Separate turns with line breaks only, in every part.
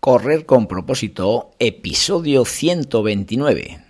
Correr con propósito, episodio 129.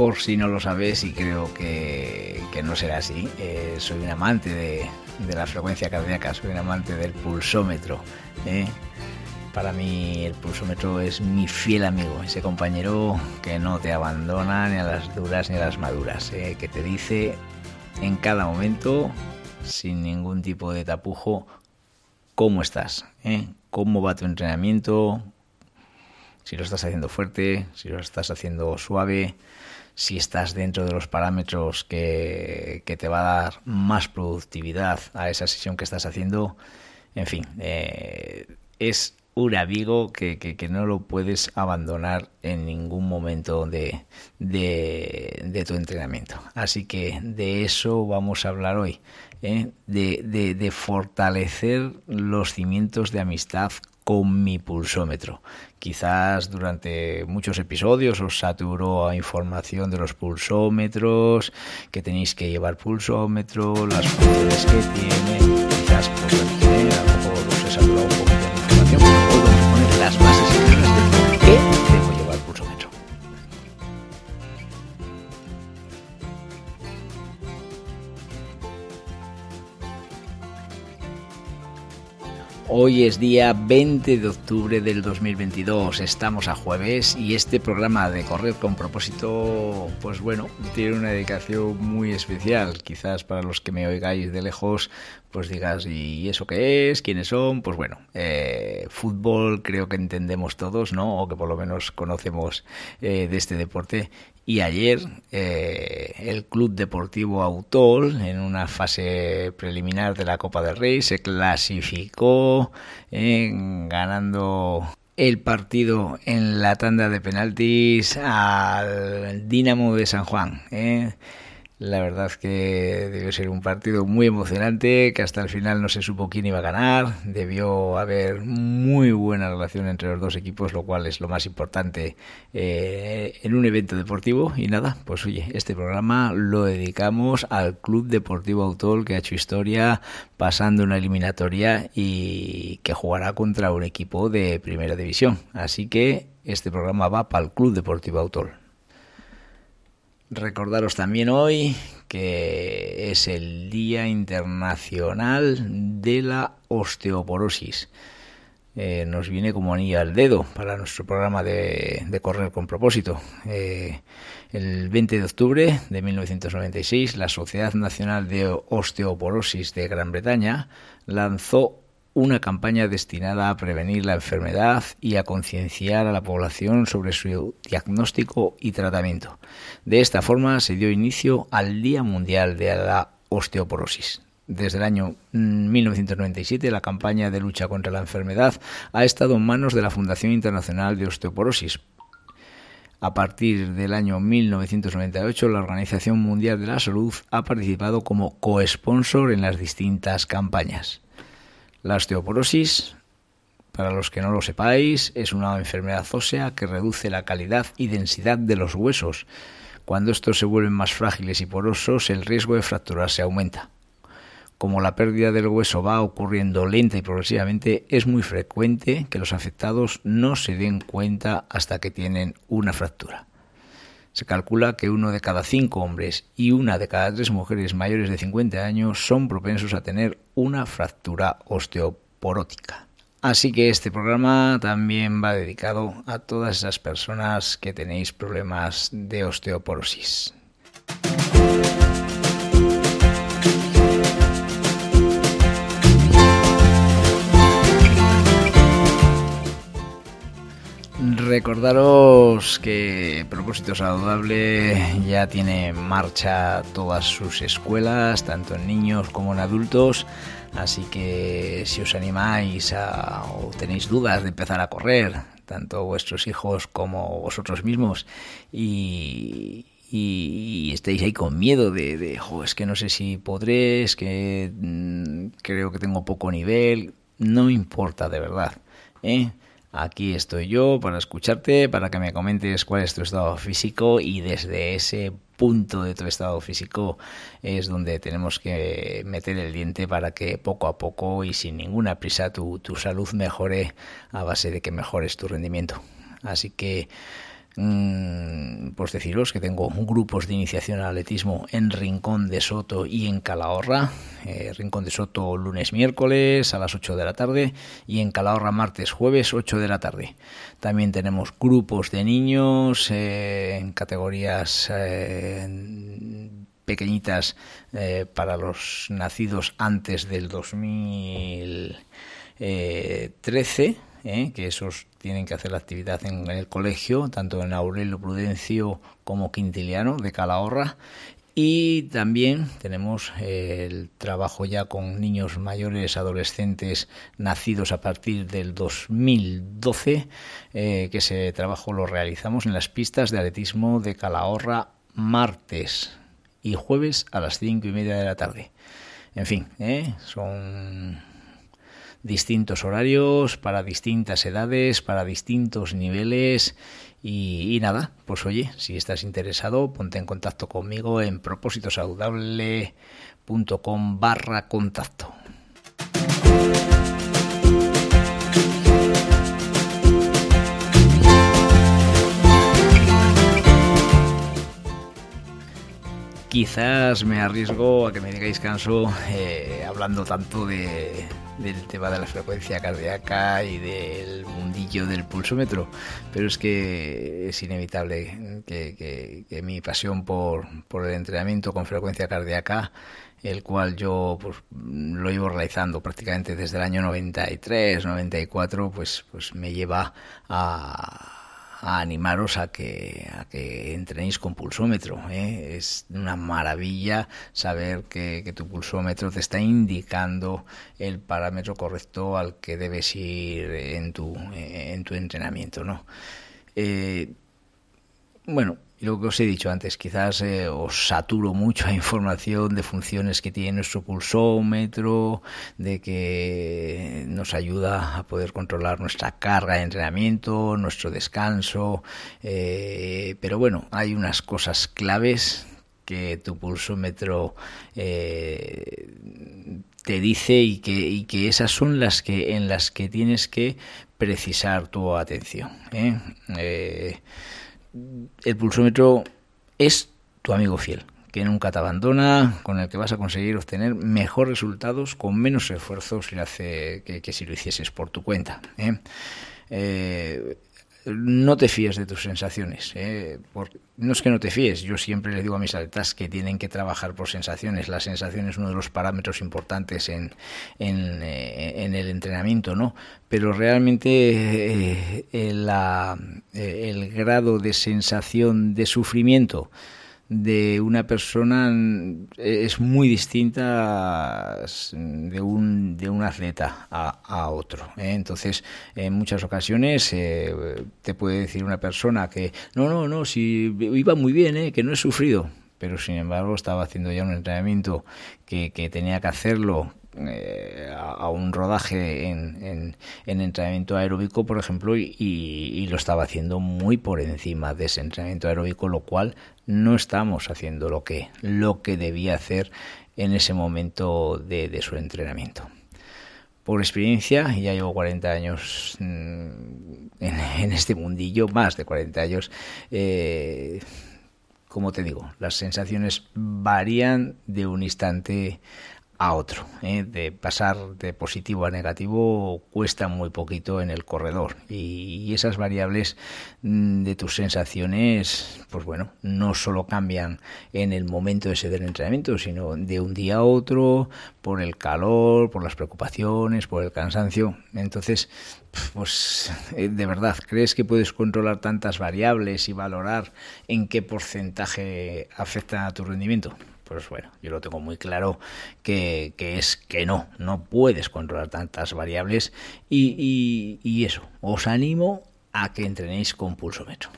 Por si no lo sabes, y creo que, que no será así, eh, soy un amante de, la frecuencia cardíaca, soy un amante del pulsómetro. ¿eh? Para mí el pulsómetro es mi fiel amigo, ese compañero que no te abandona ni a las duras ni a las maduras, ¿eh? que te dice en cada momento, sin ningún tipo de tapujo, cómo estás, cómo va tu entrenamiento, si lo estás haciendo fuerte, si lo estás haciendo suave, si estás dentro de los parámetros que, que, te va a dar más productividad a esa sesión que estás haciendo. En fin, eh, es un amigo que, que, no lo puedes abandonar en ningún momento de, de, tu entrenamiento. Así que de eso vamos a hablar hoy, ¿eh? de, de fortalecer los cimientos de amistad con mi pulsómetro. Quizás durante muchos episodios os saturó a información de los pulsómetros, que tenéis que llevar pulsómetro, las funciones que tiene. Quizás Hoy es día 20 de octubre del 2022, estamos a jueves y este programa de Correr con propósito, pues bueno, tiene una dedicación muy especial. Quizás para los que me oigáis de lejos, pues digas, ¿y eso qué es? ¿Quiénes son? Pues bueno, eh, fútbol creo que entendemos todos, ¿no? O que por lo menos conocemos eh, de este deporte. Y ayer eh, el Club Deportivo Autol, en una fase preliminar de la Copa del Rey, se clasificó ganando el partido en la tanda de penaltis al Dinamo de San Juan. ¿eh? La verdad que debió ser un partido muy emocionante, que hasta el final no se supo quién iba a ganar. Debió haber muy buena relación entre los dos equipos, lo cual es lo más importante eh, en un evento deportivo. Y nada, pues oye, este programa lo dedicamos al Club Deportivo Autol, que ha hecho historia pasando una eliminatoria y que jugará contra un equipo de primera división. Así que este programa va para el Club Deportivo Autol. Recordaros también hoy que es el Día Internacional de la Osteoporosis. Eh, nos viene como anillo al dedo para nuestro programa de, de correr con propósito. Eh, el 20 de octubre de 1996, la Sociedad Nacional de Osteoporosis de Gran Bretaña lanzó una campaña destinada a prevenir la enfermedad y a concienciar a la población sobre su diagnóstico y tratamiento. De esta forma se dio inicio al Día Mundial de la Osteoporosis. Desde el año 1997 la campaña de lucha contra la enfermedad ha estado en manos de la Fundación Internacional de Osteoporosis. A partir del año 1998 la Organización Mundial de la Salud ha participado como coesponsor en las distintas campañas. La osteoporosis, para los que no lo sepáis, es una enfermedad ósea que reduce la calidad y densidad de los huesos. Cuando estos se vuelven más frágiles y porosos, el riesgo de fracturarse aumenta. Como la pérdida del hueso va ocurriendo lenta y progresivamente, es muy frecuente que los afectados no se den cuenta hasta que tienen una fractura. Se calcula que uno de cada cinco hombres y una de cada tres mujeres mayores de 50 años son propensos a tener una fractura osteoporótica. Así que este programa también va dedicado a todas esas personas que tenéis problemas de osteoporosis. Recordaros que Propósito Saludable ya tiene en marcha todas sus escuelas, tanto en niños como en adultos. Así que si os animáis a, o tenéis dudas de empezar a correr, tanto vuestros hijos como vosotros mismos, y, estéis ahí con miedo de, de es que no sé si podré, es que mm, creo que tengo poco nivel, no importa de verdad. ¿eh? Aquí estoy yo para escucharte, para que me comentes cuál es tu estado físico y desde ese punto de tu estado físico es donde tenemos que meter el diente para que poco a poco y sin ninguna prisa tu, tu salud mejore a base de que mejores tu rendimiento. Así que pues deciros que tengo grupos de iniciación al atletismo en Rincón de Soto y en Calahorra. Eh, Rincón de Soto lunes, miércoles a las 8 de la tarde y en Calahorra martes, jueves 8 de la tarde. También tenemos grupos de niños eh, en categorías eh, pequeñitas para los nacidos antes del 2013 ¿eh? que esos tienen que hacer la actividad en, el colegio, tanto en Aurelio Prudencio como Quintiliano de Calahorra. Y también tenemos el trabajo ya con niños mayores, adolescentes nacidos a partir del 2012, eh, que ese trabajo lo realizamos en las pistas de atletismo de Calahorra martes y jueves a las cinco y media de la tarde. En fin, ¿eh? son distintos horarios, para distintas edades, para distintos niveles. Y, nada, pues oye, si estás interesado, ponte en contacto conmigo en propósitosaludable.com barra contacto. Quizás me arriesgo a que me digáis canso eh, hablando tanto de, del tema de la frecuencia cardíaca y del mundillo del pulsómetro, pero es que es inevitable que, mi pasión por, por, el entrenamiento con frecuencia cardíaca, el cual yo pues, lo llevo realizando prácticamente desde el año 93, 94, pues, pues me lleva a a animaros a que, a que entrenéis con pulsómetro. ¿eh? Es una maravilla saber que, tu pulsómetro te está indicando el parámetro correcto al que debes ir en tu, en tu entrenamiento. ¿no? Eh, bueno, y lo que os he dicho antes, quizás eh, os saturo mucho a información de funciones que tiene nuestro pulsómetro, de que nos ayuda a poder controlar nuestra carga de entrenamiento, nuestro descanso, eh, pero bueno, hay unas cosas claves que tu pulsómetro eh, te dice y que, esas son las que en las que tienes que precisar tu atención. ¿eh? El pulsómetro es tu amigo fiel, que nunca te abandona, con el que vas a conseguir obtener mejores resultados con menos esfuerzo que, si lo hicieses por tu cuenta. ¿eh? Eh, no te fíes de tus sensaciones. ¿eh? no es que no te fíes, yo siempre le digo a mis atletas que tienen que trabajar por sensaciones. La sensación es uno de los parámetros importantes en, en, eh, el entrenamiento, ¿no? Pero realmente eh, el grado de sensación de sufrimiento de una persona es muy distinta de un, de un atleta a, otro. ¿eh? Entonces, en muchas ocasiones eh, te puede decir una persona que no, no, no, si iba muy bien, ¿eh? que no he sufrido. Pero sin embargo estaba haciendo ya un entrenamiento que, que tenía que hacerlo eh, a, un rodaje en, en, entrenamiento aeróbico, por ejemplo, y, lo estaba haciendo muy por encima de ese entrenamiento aeróbico, lo cual no estamos haciendo lo que, lo que debía hacer en ese momento de, su entrenamiento. Por experiencia, ya llevo 40 años mm, en, este mundillo, más de 40 años, eh, como te digo, las sensaciones varían de un instante a otro. ¿eh? De pasar de positivo a negativo cuesta muy poquito en el corredor y, esas variables mm, de tus sensaciones, pues bueno, no solo cambian en el momento ese del entrenamiento, sino de un día a otro, por el calor, por las preocupaciones, por el cansancio. Entonces, pues eh, de verdad, ¿crees que puedes controlar tantas variables y valorar en qué porcentaje afecta a tu rendimiento? Pues bueno, yo lo tengo muy claro que, es que no, no puedes controlar tantas variables y, y, eso, os animo a que entrenéis con pulsómetro.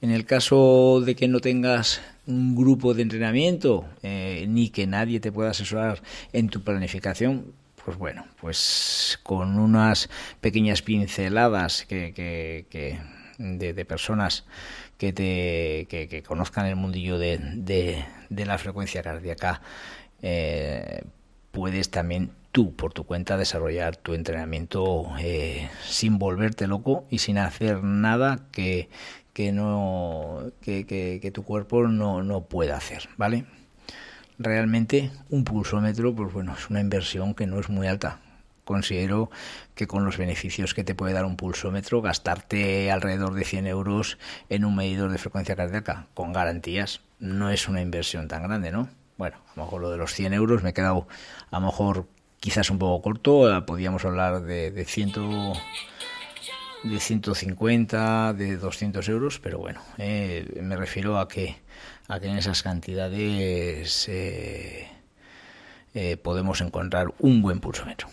En el caso de que no tengas un grupo de entrenamiento eh, ni que nadie te pueda asesorar en tu planificación, pues bueno, pues con unas pequeñas pinceladas que, que, de, personas que te que, conozcan el mundillo de, de, la frecuencia cardíaca eh, puedes también tú por tu cuenta desarrollar tu entrenamiento eh, sin volverte loco y sin hacer nada que, que no que, que, tu cuerpo no, no pueda hacer vale realmente un pulsómetro pues bueno es una inversión que no es muy alta considero que con los beneficios que te puede dar un pulsómetro, gastarte alrededor de 100 euros en un medidor de frecuencia cardíaca con garantías no es una inversión tan grande, ¿no? Bueno, a lo mejor lo de los 100 euros me he quedado a lo mejor quizás un poco corto, eh, podríamos hablar de, de, ciento, de 150, de 200 euros, pero bueno, eh, me refiero a que, a que en esas cantidades eh, podemos encontrar un buen pulsómetro.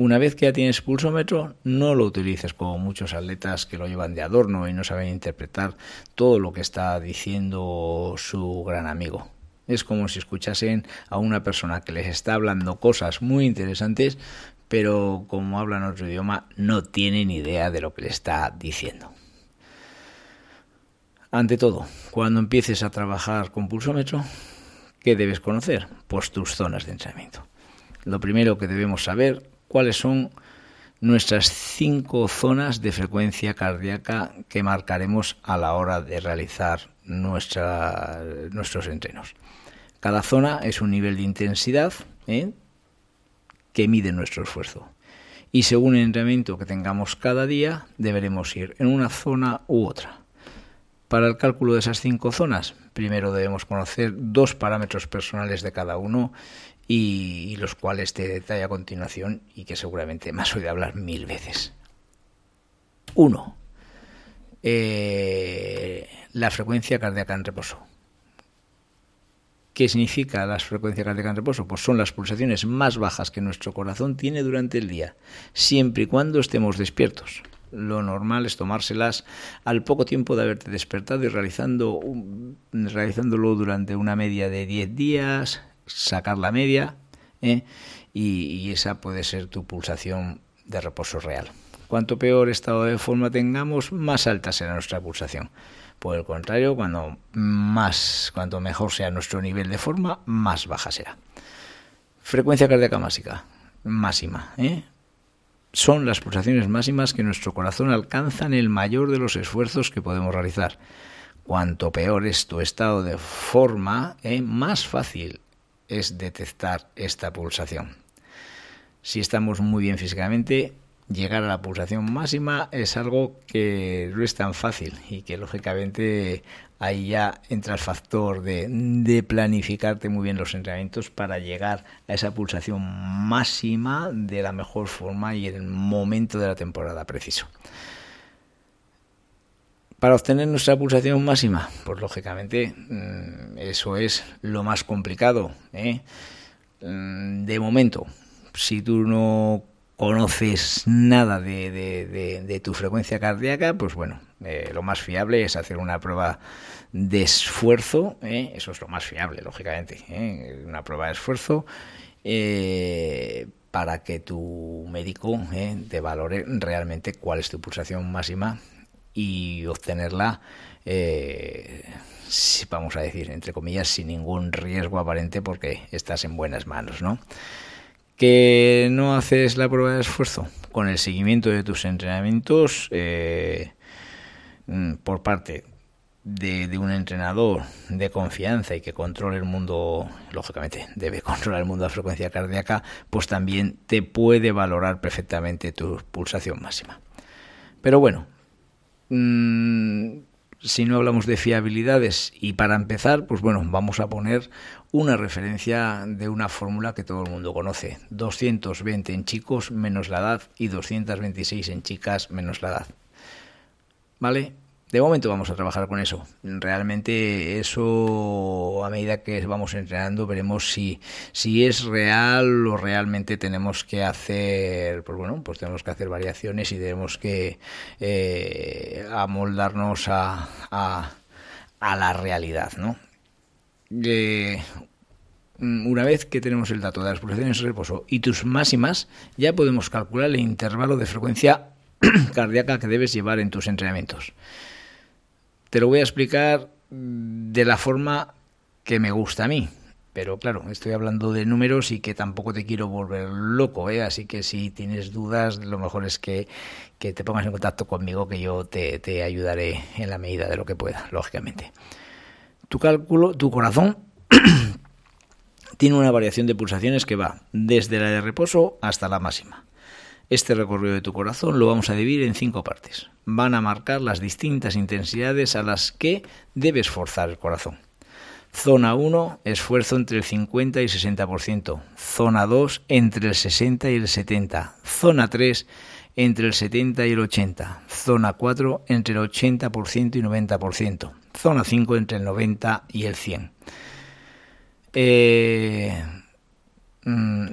Una vez que ya tienes pulsómetro, no lo utilices como muchos atletas que lo llevan de adorno y no saben interpretar todo lo que está diciendo su gran amigo. Es como si escuchasen a una persona que les está hablando cosas muy interesantes, pero como hablan otro idioma, no tienen idea de lo que le está diciendo. Ante todo, cuando empieces a trabajar con pulsómetro, ¿qué debes conocer? Pues tus zonas de entrenamiento. Lo primero que debemos saber cuáles son nuestras cinco zonas de frecuencia cardíaca que marcaremos a la hora de realizar nuestros entrenos. Cada zona es un nivel de intensidad ¿eh? que mide nuestro esfuerzo. Y según el entrenamiento que tengamos cada día, deberemos ir en una zona u otra. Para el cálculo de esas cinco zonas, primero debemos conocer dos parámetros personales de cada uno y, los cuales te detallo a continuación y que seguramente me has oído hablar mil veces. Uno, eh, la frecuencia cardíaca en reposo. ¿Qué significa la frecuencia cardíaca en reposo? Pues son las pulsaciones más bajas que nuestro corazón tiene durante el día, siempre y cuando estemos despiertos. Lo normal es tomárselas al poco tiempo de haberte despertado y realizando, realizándolo durante una media de 10 días, sacar la media ¿eh? y, esa puede ser tu pulsación de reposo real. Cuanto peor estado de forma tengamos, más alta será nuestra pulsación. Por el contrario, cuando más, cuanto mejor sea nuestro nivel de forma, más baja será. Frecuencia cardíaca máxima, máxima, ¿eh? son las pulsaciones máximas que nuestro corazón alcanza en el mayor de los esfuerzos que podemos realizar. Cuanto peor es tu estado de forma, ¿eh? más fácil es detectar esta pulsación. Si estamos muy bien físicamente, llegar a la pulsación máxima es algo que no es tan fácil y que lógicamente ahí ya entra el factor de, planificarte muy bien los entrenamientos para llegar a esa pulsación máxima de la mejor forma y en el momento de la temporada preciso. Para obtener nuestra pulsación máxima, pues lógicamente mm, eso es lo más complicado. ¿eh? Mm, de momento, si tú no conoces nada de, tu frecuencia cardíaca, pues bueno, eh, lo más fiable es hacer una prueba de esfuerzo, ¿eh? eso es lo más fiable, lógicamente, una prueba de esfuerzo para que tu médico te valore realmente cuál es tu pulsación máxima y obtenerla, eh, vamos a decir, entre comillas, sin ningún riesgo aparente porque estás en buenas manos, ¿no? Que no haces la prueba de esfuerzo con el seguimiento de tus entrenamientos eh, mm, por parte de, un entrenador de confianza y que controle el mundo, lógicamente debe controlar el mundo de la frecuencia cardíaca, pues también te puede valorar perfectamente tu pulsación máxima. Pero bueno, mm, si no hablamos de fiabilidades y para empezar, pues bueno, vamos a poner una referencia de una fórmula que todo el mundo conoce. 220 en chicos menos la edad y 226 en chicas menos la edad. ¿Vale? De momento vamos a trabajar con eso. Realmente eso, a medida que vamos entrenando, veremos si, si es real o realmente tenemos que hacer, pues bueno, pues tenemos que hacer variaciones y tenemos que eh, amoldarnos a, a, la realidad, ¿no? Eh, una vez que tenemos el dato de las pulsaciones de reposo y tus máximas, ya podemos calcular el intervalo de frecuencia cardíaca que debes llevar en tus entrenamientos. Te lo voy a explicar de la forma que me gusta a mí. Pero claro, estoy hablando de números y que tampoco te quiero volver loco, ¿eh? así que si tienes dudas, lo mejor es que, te pongas en contacto conmigo, que yo te, te ayudaré en la medida de lo que pueda, lógicamente. Tu cálculo, tu corazón tiene una variación de pulsaciones que va desde la de reposo hasta la máxima. Este recorrido de tu corazón lo vamos a dividir en cinco partes. Van a marcar las distintas intensidades a las que debes forzar el corazón. Zona 1, esfuerzo entre el 50 y 60%. Zona 2, entre el 60 y el 70. Zona 3, entre el 70 y el 80. Zona 4, entre el 80% y 90%. Zona 5, entre el 90 y el 100. Eh, mm,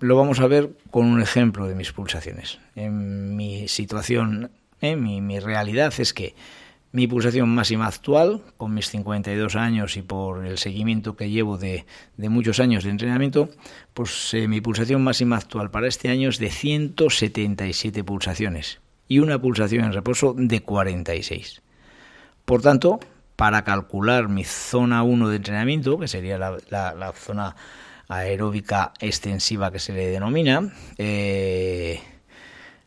lo vamos a ver con un ejemplo de mis pulsaciones. En mi situación, en mi, realidad es que mi pulsación máxima actual, con mis 52 años y por el seguimiento que llevo de, muchos años de entrenamiento, pues eh, mi pulsación máxima actual para este año es de 177 pulsaciones y una pulsación en reposo de 46. Por tanto, para calcular mi zona 1 de entrenamiento, que sería la, la zona aeróbica extensiva que se le denomina, eh,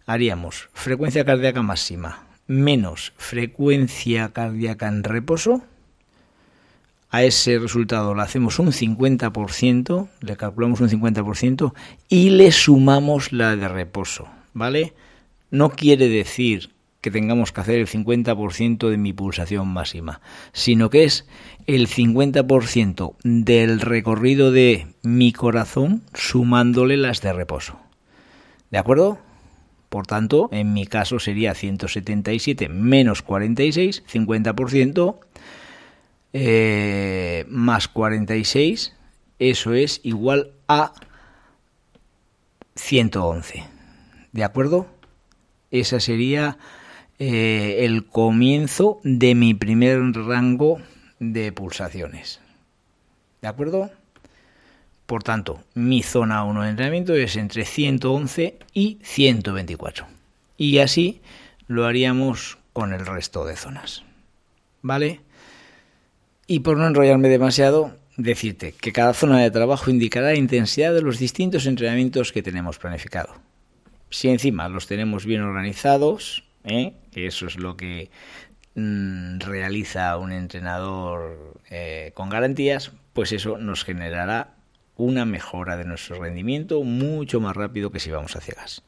haríamos frecuencia cardíaca máxima menos frecuencia cardíaca en reposo. A ese resultado le hacemos un 50%, le calculamos un 50% y le sumamos la de reposo, ¿vale? No quiere decir que tengamos que hacer el 50% de mi pulsación máxima, sino que es el 50% del recorrido de mi corazón sumándole las de reposo. ¿De acuerdo? Por tanto, en mi caso sería 177 menos 46, 50%, eh, más 46, eso es igual a 111. ¿De acuerdo? Esa sería eh, el comienzo de mi primer rango de pulsaciones. ¿De acuerdo? Por tanto, mi zona 1 de entrenamiento es entre 111 y 124. Y así lo haríamos con el resto de zonas. ¿Vale? Y por no enrollarme demasiado, decirte que cada zona de trabajo indicará la intensidad de los distintos entrenamientos que tenemos planificado. Si encima los tenemos bien organizados, ¿eh? eso es lo que mm, realiza un entrenador eh, con garantías, pues eso nos generará una mejora de nuestro rendimiento mucho más rápido que si vamos a ciegas.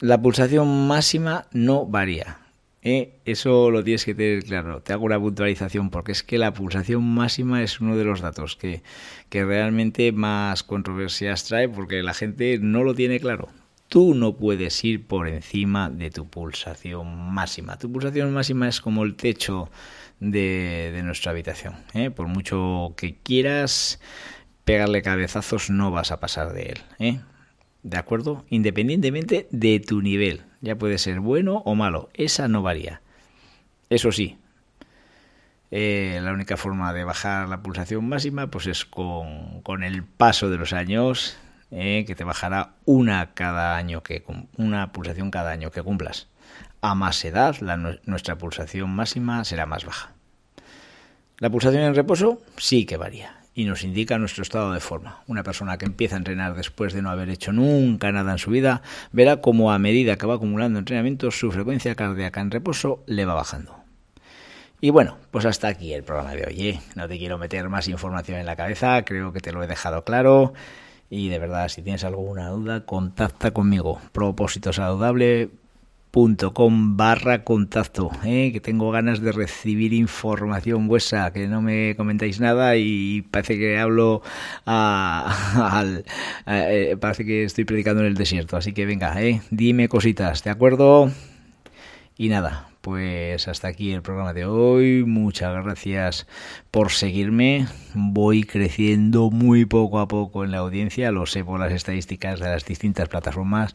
La pulsación máxima no varía. ¿eh? Eso lo tienes que tener claro. Te hago una puntualización porque es que la pulsación máxima es uno de los datos que, que realmente más controversias trae porque la gente no lo tiene claro tú no puedes ir por encima de tu pulsación máxima. Tu pulsación máxima es como el techo de, nuestra habitación. ¿eh? Por mucho que quieras pegarle cabezazos, no vas a pasar de él. ¿eh? ¿De acuerdo? Independientemente de tu nivel. Ya puede ser bueno o malo. Esa no varía. Eso sí, eh, la única forma de bajar la pulsación máxima pues es con, con el paso de los años eh, que te bajará una cada año que una pulsación cada año que cumplas. A más edad, nuestra pulsación máxima será más baja. La pulsación en reposo sí que varía y nos indica nuestro estado de forma. Una persona que empieza a entrenar después de no haber hecho nunca nada en su vida verá como a medida que va acumulando entrenamientos su frecuencia cardíaca en reposo le va bajando. Y bueno, pues hasta aquí el programa de hoy. ¿eh? No te quiero meter más información en la cabeza, creo que te lo he dejado claro. Y de verdad, si tienes alguna duda, contacta conmigo. Propósito saludable com barra contacto, ¿eh? que tengo ganas de recibir información vuestra, que no me comentáis nada y parece que hablo al, eh, parece que estoy predicando en el desierto, así que venga, ¿eh? dime cositas, ¿de acuerdo? Y nada, pues hasta aquí el programa de hoy. Muchas gracias por seguirme. Voy creciendo muy poco a poco en la audiencia, lo sé por las estadísticas de las distintas plataformas.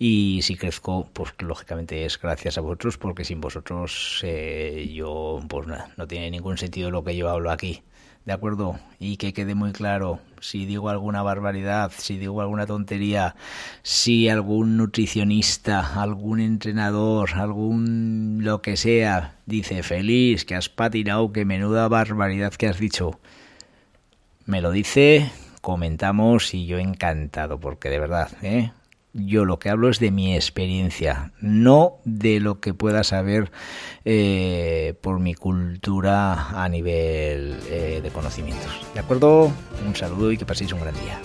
Y si crezco, pues lógicamente es gracias a vosotros, porque sin vosotros eh, yo, pues nada, no tiene ningún sentido lo que yo hablo aquí. ¿De acuerdo? Y que quede muy claro, si digo alguna barbaridad, si digo alguna tontería, si algún nutricionista, algún entrenador, algún lo que sea, dice feliz, que has patinado, que menuda barbaridad que has dicho, me lo dice, comentamos y yo encantado, porque de verdad, ¿eh? Yo lo que hablo es de mi experiencia, no de lo que pueda saber eh, por mi cultura a nivel eh, de conocimientos. ¿De acuerdo? Un saludo y que paséis un gran día.